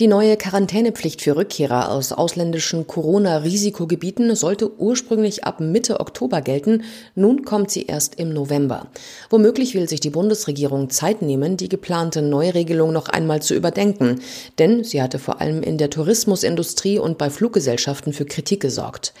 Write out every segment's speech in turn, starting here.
Die neue Quarantänepflicht für Rückkehrer aus ausländischen Corona-Risikogebieten sollte ursprünglich ab Mitte Oktober gelten. Nun kommt sie erst im November. Womöglich will sich die Bundesregierung Zeit nehmen, die geplante Neuregelung noch einmal zu überdenken. Denn sie hatte vor allem in der Tourismusindustrie und bei Fluggesellschaften für Kritik gesorgt.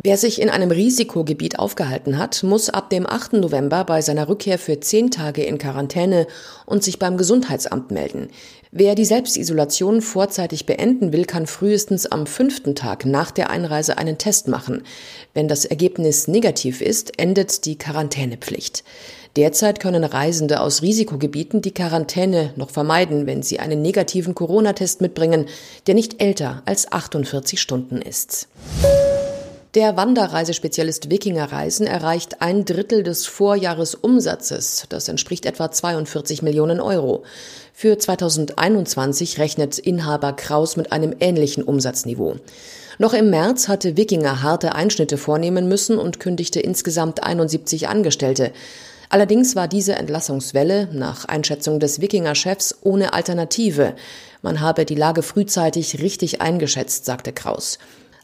Wer sich in einem Risikogebiet aufgehalten hat, muss ab dem 8. November bei seiner Rückkehr für zehn Tage in Quarantäne und sich beim Gesundheitsamt melden. Wer die Selbstisolation vorzeitig beenden will, kann frühestens am fünften Tag nach der Einreise einen Test machen. Wenn das Ergebnis negativ ist, endet die Quarantänepflicht. Derzeit können Reisende aus Risikogebieten die Quarantäne noch vermeiden, wenn sie einen negativen Corona-Test mitbringen, der nicht älter als 48 Stunden ist. Der Wanderreisespezialist Wikinger Reisen erreicht ein Drittel des Vorjahresumsatzes. Das entspricht etwa 42 Millionen Euro. Für 2021 rechnet Inhaber Kraus mit einem ähnlichen Umsatzniveau. Noch im März hatte Wikinger harte Einschnitte vornehmen müssen und kündigte insgesamt 71 Angestellte. Allerdings war diese Entlassungswelle nach Einschätzung des Wikinger-Chefs ohne Alternative. Man habe die Lage frühzeitig richtig eingeschätzt, sagte Kraus.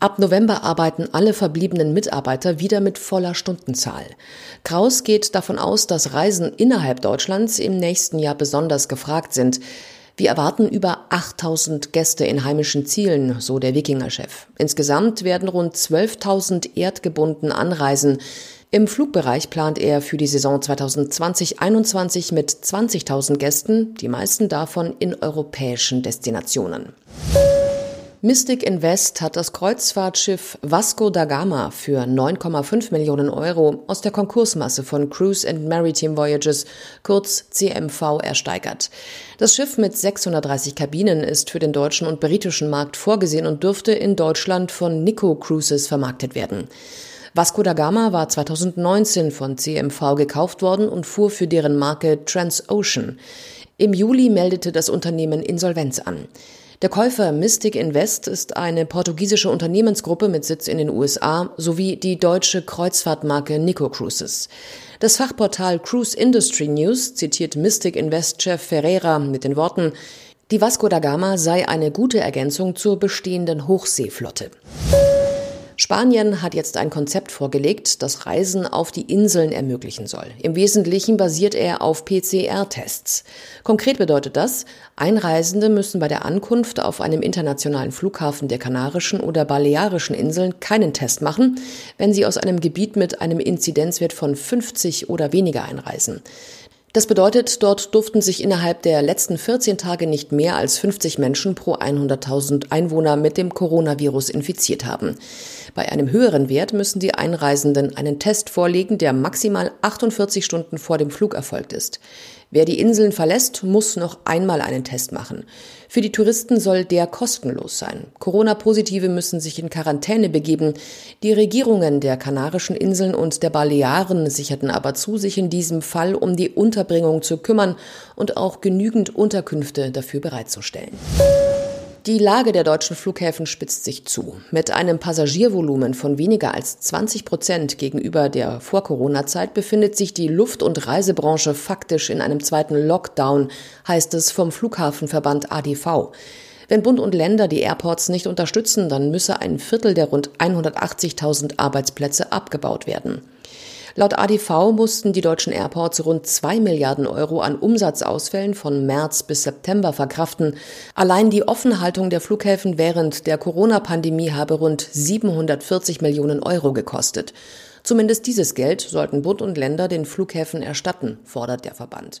Ab November arbeiten alle verbliebenen Mitarbeiter wieder mit voller Stundenzahl. Kraus geht davon aus, dass Reisen innerhalb Deutschlands im nächsten Jahr besonders gefragt sind. Wir erwarten über 8000 Gäste in heimischen Zielen, so der Wikinger-Chef. Insgesamt werden rund 12.000 erdgebunden anreisen. Im Flugbereich plant er für die Saison 2020-21 mit 20.000 Gästen, die meisten davon in europäischen Destinationen. Mystic Invest hat das Kreuzfahrtschiff Vasco da Gama für 9,5 Millionen Euro aus der Konkursmasse von Cruise and Maritime Voyages, kurz CMV, ersteigert. Das Schiff mit 630 Kabinen ist für den deutschen und britischen Markt vorgesehen und dürfte in Deutschland von Nico Cruises vermarktet werden. Vasco da Gama war 2019 von CMV gekauft worden und fuhr für deren Marke Transocean. Im Juli meldete das Unternehmen Insolvenz an. Der Käufer Mystic Invest ist eine portugiesische Unternehmensgruppe mit Sitz in den USA sowie die deutsche Kreuzfahrtmarke Nico Cruises. Das Fachportal Cruise Industry News zitiert Mystic Invest-Chef Ferreira mit den Worten, die Vasco da Gama sei eine gute Ergänzung zur bestehenden Hochseeflotte. Spanien hat jetzt ein Konzept vorgelegt, das Reisen auf die Inseln ermöglichen soll. Im Wesentlichen basiert er auf PCR-Tests. Konkret bedeutet das, Einreisende müssen bei der Ankunft auf einem internationalen Flughafen der Kanarischen oder Balearischen Inseln keinen Test machen, wenn sie aus einem Gebiet mit einem Inzidenzwert von 50 oder weniger einreisen. Das bedeutet, dort durften sich innerhalb der letzten 14 Tage nicht mehr als 50 Menschen pro 100.000 Einwohner mit dem Coronavirus infiziert haben. Bei einem höheren Wert müssen die Einreisenden einen Test vorlegen, der maximal 48 Stunden vor dem Flug erfolgt ist. Wer die Inseln verlässt, muss noch einmal einen Test machen. Für die Touristen soll der kostenlos sein. Corona-Positive müssen sich in Quarantäne begeben. Die Regierungen der Kanarischen Inseln und der Balearen sicherten aber zu, sich in diesem Fall um die Unterbringung zu kümmern und auch genügend Unterkünfte dafür bereitzustellen. Die Lage der deutschen Flughäfen spitzt sich zu. Mit einem Passagiervolumen von weniger als 20 Prozent gegenüber der Vor-Corona-Zeit befindet sich die Luft- und Reisebranche faktisch in einem zweiten Lockdown, heißt es vom Flughafenverband ADV. Wenn Bund und Länder die Airports nicht unterstützen, dann müsse ein Viertel der rund 180.000 Arbeitsplätze abgebaut werden. Laut ADV mussten die deutschen Airports rund zwei Milliarden Euro an Umsatzausfällen von März bis September verkraften. Allein die Offenhaltung der Flughäfen während der Corona-Pandemie habe rund 740 Millionen Euro gekostet. Zumindest dieses Geld sollten Bund und Länder den Flughäfen erstatten, fordert der Verband.